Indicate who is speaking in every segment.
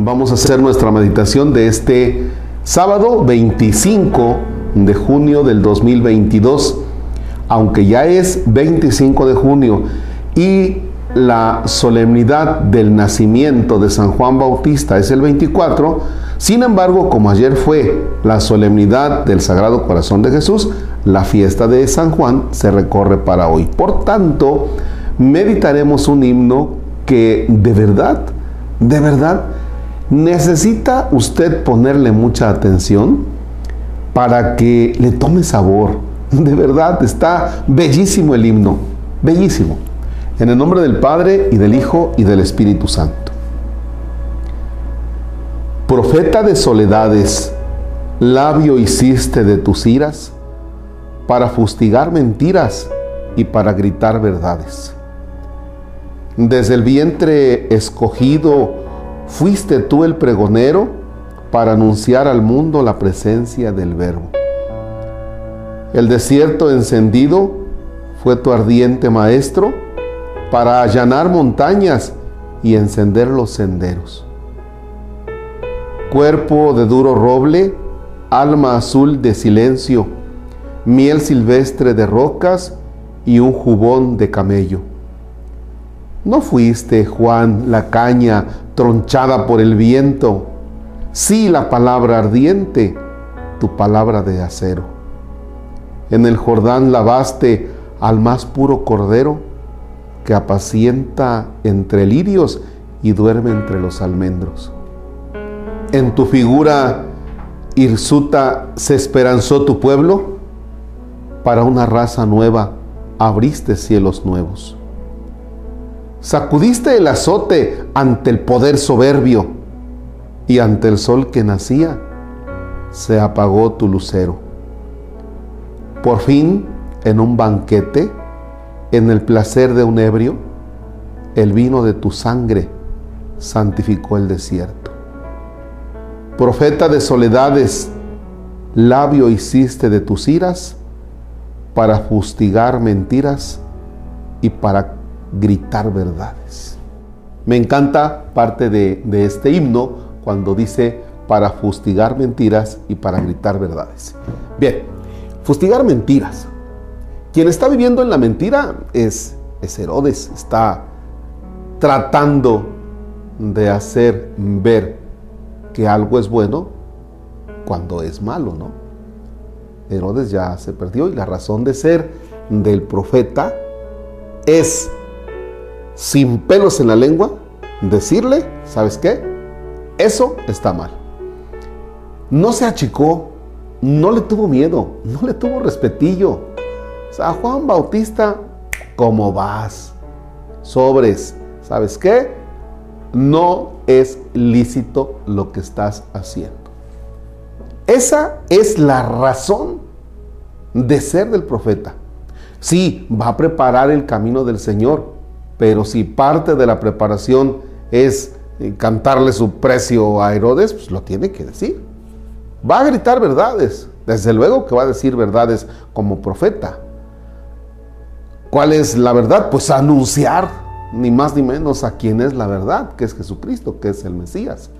Speaker 1: Vamos a hacer nuestra meditación de este sábado 25 de junio del 2022, aunque ya es 25 de junio y la solemnidad del nacimiento de San Juan Bautista es el 24, sin embargo, como ayer fue la solemnidad del Sagrado Corazón de Jesús, la fiesta de San Juan se recorre para hoy. Por tanto, meditaremos un himno que de verdad, de verdad, necesita usted ponerle mucha atención para que le tome sabor. De verdad, está bellísimo el himno, bellísimo. En el nombre del Padre y del Hijo y del Espíritu Santo. Profeta de soledades, labio hiciste de tus iras para fustigar mentiras y para gritar verdades. Desde el vientre escogido fuiste tú el pregonero para anunciar al mundo la presencia del Verbo. El desierto encendido fue tu ardiente maestro para allanar montañas y encender los senderos. Cuerpo de duro roble, alma azul de silencio, miel silvestre de rocas y un jubón de camello. ¿No fuiste, Juan, la caña tronchada por el viento? Sí, la palabra ardiente, tu palabra de acero. En el Jordán lavaste al más puro cordero que apacienta entre lirios y duerme entre los almendros. En tu figura hirsuta se esperanzó tu pueblo, para una raza nueva abriste cielos nuevos. Sacudiste el azote ante el poder soberbio y ante el sol que nacía se apagó tu lucero. Por fin, en un banquete, en el placer de un ebrio, el vino de tu sangre santificó el desierto. Profeta de soledades, labio hiciste de tus iras para fustigar mentiras y para gritar verdades. Me encanta parte de, este himno cuando dice para fustigar mentiras y para gritar verdades. Bien, fustigar mentiras. Quien está viviendo en la mentira es, es Herodes, está tratando de hacer ver que algo es bueno cuando es malo, ¿no? Herodes ya se perdió y la razón de ser del profeta es sin pelos en la lengua, decirle, ¿sabes qué? Eso está mal. No se achicó, no le tuvo miedo, no le tuvo respetillo. O sea, Juan Bautista, ¿cómo vas? Sobres, ¿sabes qué? No es lícito lo que estás haciendo. Esa es la razón de ser del profeta. Sí, va a preparar el camino del Señor, pero si parte de la preparación es eh, cantarle su precio a Herodes, pues lo tiene que decir. Va a gritar verdades, desde luego que va a decir verdades como profeta. ¿Cuál es la verdad? Pues anunciar ni más ni menos a quién es la verdad, que es Jesucristo, que es el Mesías.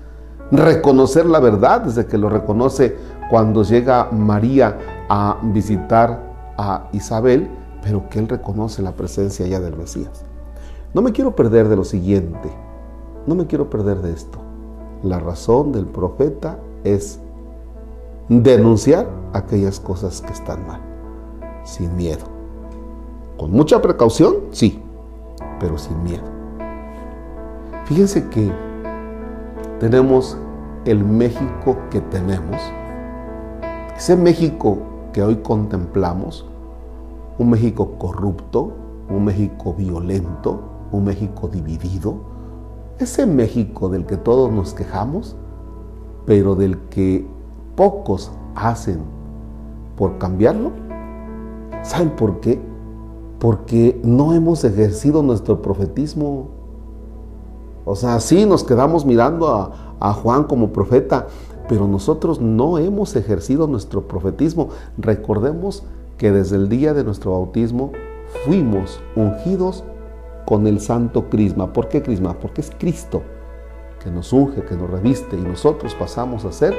Speaker 1: Reconocer la verdad desde que lo reconoce cuando llega María a visitar a Isabel, pero que él reconoce la presencia ya del Mesías. No me quiero perder de lo siguiente, no me quiero perder de esto. La razón del profeta es denunciar aquellas cosas que están mal, sin miedo. Con mucha precaución, sí, pero sin miedo. Fíjense que tenemos el México que tenemos, ese México que hoy contemplamos, un México corrupto, un México violento, un México dividido, ese México del que todos nos quejamos, pero del que pocos hacen por cambiarlo. ¿Saben por qué? Porque no hemos ejercido nuestro profetismo. O sea, sí nos quedamos mirando a, a Juan como profeta, pero nosotros no hemos ejercido nuestro profetismo. Recordemos que desde el día de nuestro bautismo fuimos ungidos con el santo crisma. ¿Por qué crisma? Porque es Cristo que nos unge, que nos reviste y nosotros pasamos a ser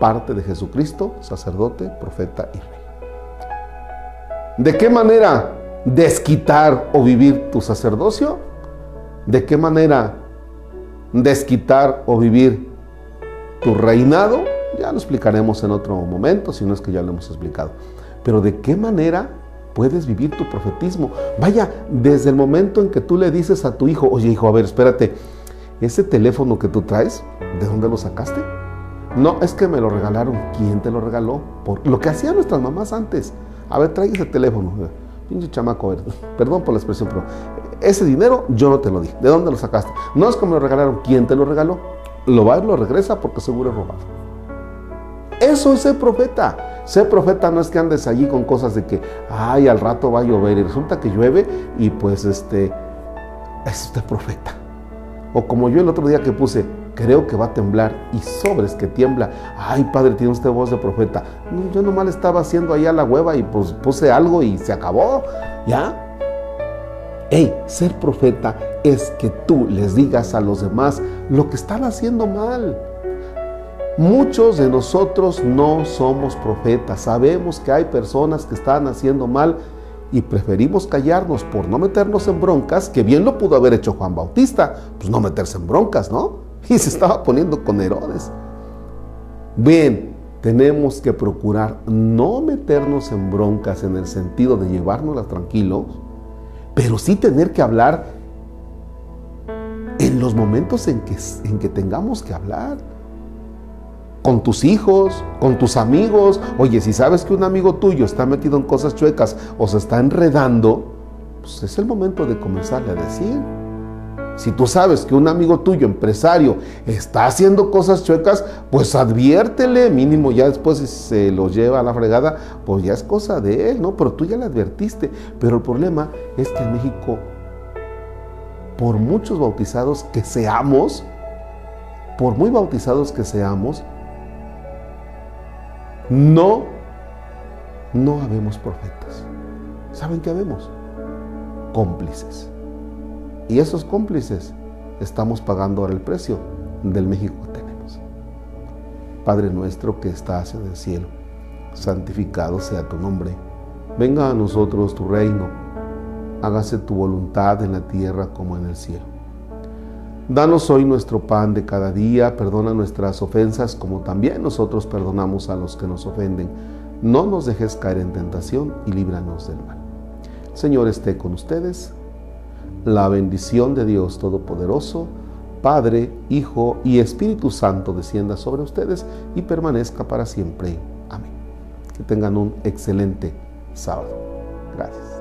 Speaker 1: parte de Jesucristo, sacerdote, profeta y rey. ¿De qué manera desquitar o vivir tu sacerdocio? ¿De qué manera desquitar o vivir tu reinado? Ya lo explicaremos en otro momento, si no es que ya lo hemos explicado. Pero ¿de qué manera puedes vivir tu profetismo? Vaya, desde el momento en que tú le dices a tu hijo, oye hijo, a ver, espérate, ese teléfono que tú traes, ¿de dónde lo sacaste? No, es que me lo regalaron. ¿Quién te lo regaló? Por lo que hacían nuestras mamás antes. A ver, trae ese teléfono. Pinche chamaco, perdón por la expresión, pero ese dinero yo no te lo di. ¿De dónde lo sacaste? No es que me lo regalaron. ¿Quién te lo regaló? Lo va y lo regresa porque seguro es robado. Eso es ser profeta. Ser profeta no es que andes allí con cosas de que, ay, al rato va a llover y resulta que llueve y pues este, es usted profeta. O como yo el otro día que puse, creo que va a temblar y sobres que tiembla. Ay, padre, tiene usted voz de profeta. No, yo nomás estaba haciendo allá la hueva y pues puse algo y se acabó. ¿Ya? Hey, ser profeta es que tú les digas a los demás lo que están haciendo mal. Muchos de nosotros no somos profetas. Sabemos que hay personas que están haciendo mal y preferimos callarnos por no meternos en broncas, que bien lo pudo haber hecho Juan Bautista, pues no meterse en broncas, ¿no? Y se estaba poniendo con Herodes. Bien, tenemos que procurar no meternos en broncas en el sentido de llevárnoslas tranquilos, pero sí tener que hablar en los momentos en que, en que tengamos que hablar con tus hijos, con tus amigos. Oye, si sabes que un amigo tuyo está metido en cosas chuecas o se está enredando, pues es el momento de comenzarle a decir. Si tú sabes que un amigo tuyo, empresario, está haciendo cosas chuecas, pues adviértele, mínimo ya después si se lo lleva a la fregada, pues ya es cosa de él, ¿no? Pero tú ya le advertiste. Pero el problema es que en México, por muchos bautizados que seamos, por muy bautizados que seamos, no, no habemos profetas. ¿Saben qué habemos? Cómplices. Y esos cómplices estamos pagando ahora el precio del México que tenemos. Padre nuestro que estás en el cielo, santificado sea tu nombre. Venga a nosotros tu reino. Hágase tu voluntad en la tierra como en el cielo. Danos hoy nuestro pan de cada día, perdona nuestras ofensas como también nosotros perdonamos a los que nos ofenden. No nos dejes caer en tentación y líbranos del mal. Señor esté con ustedes. La bendición de Dios Todopoderoso, Padre, Hijo y Espíritu Santo descienda sobre ustedes y permanezca para siempre. Amén. Que tengan un excelente sábado. Gracias.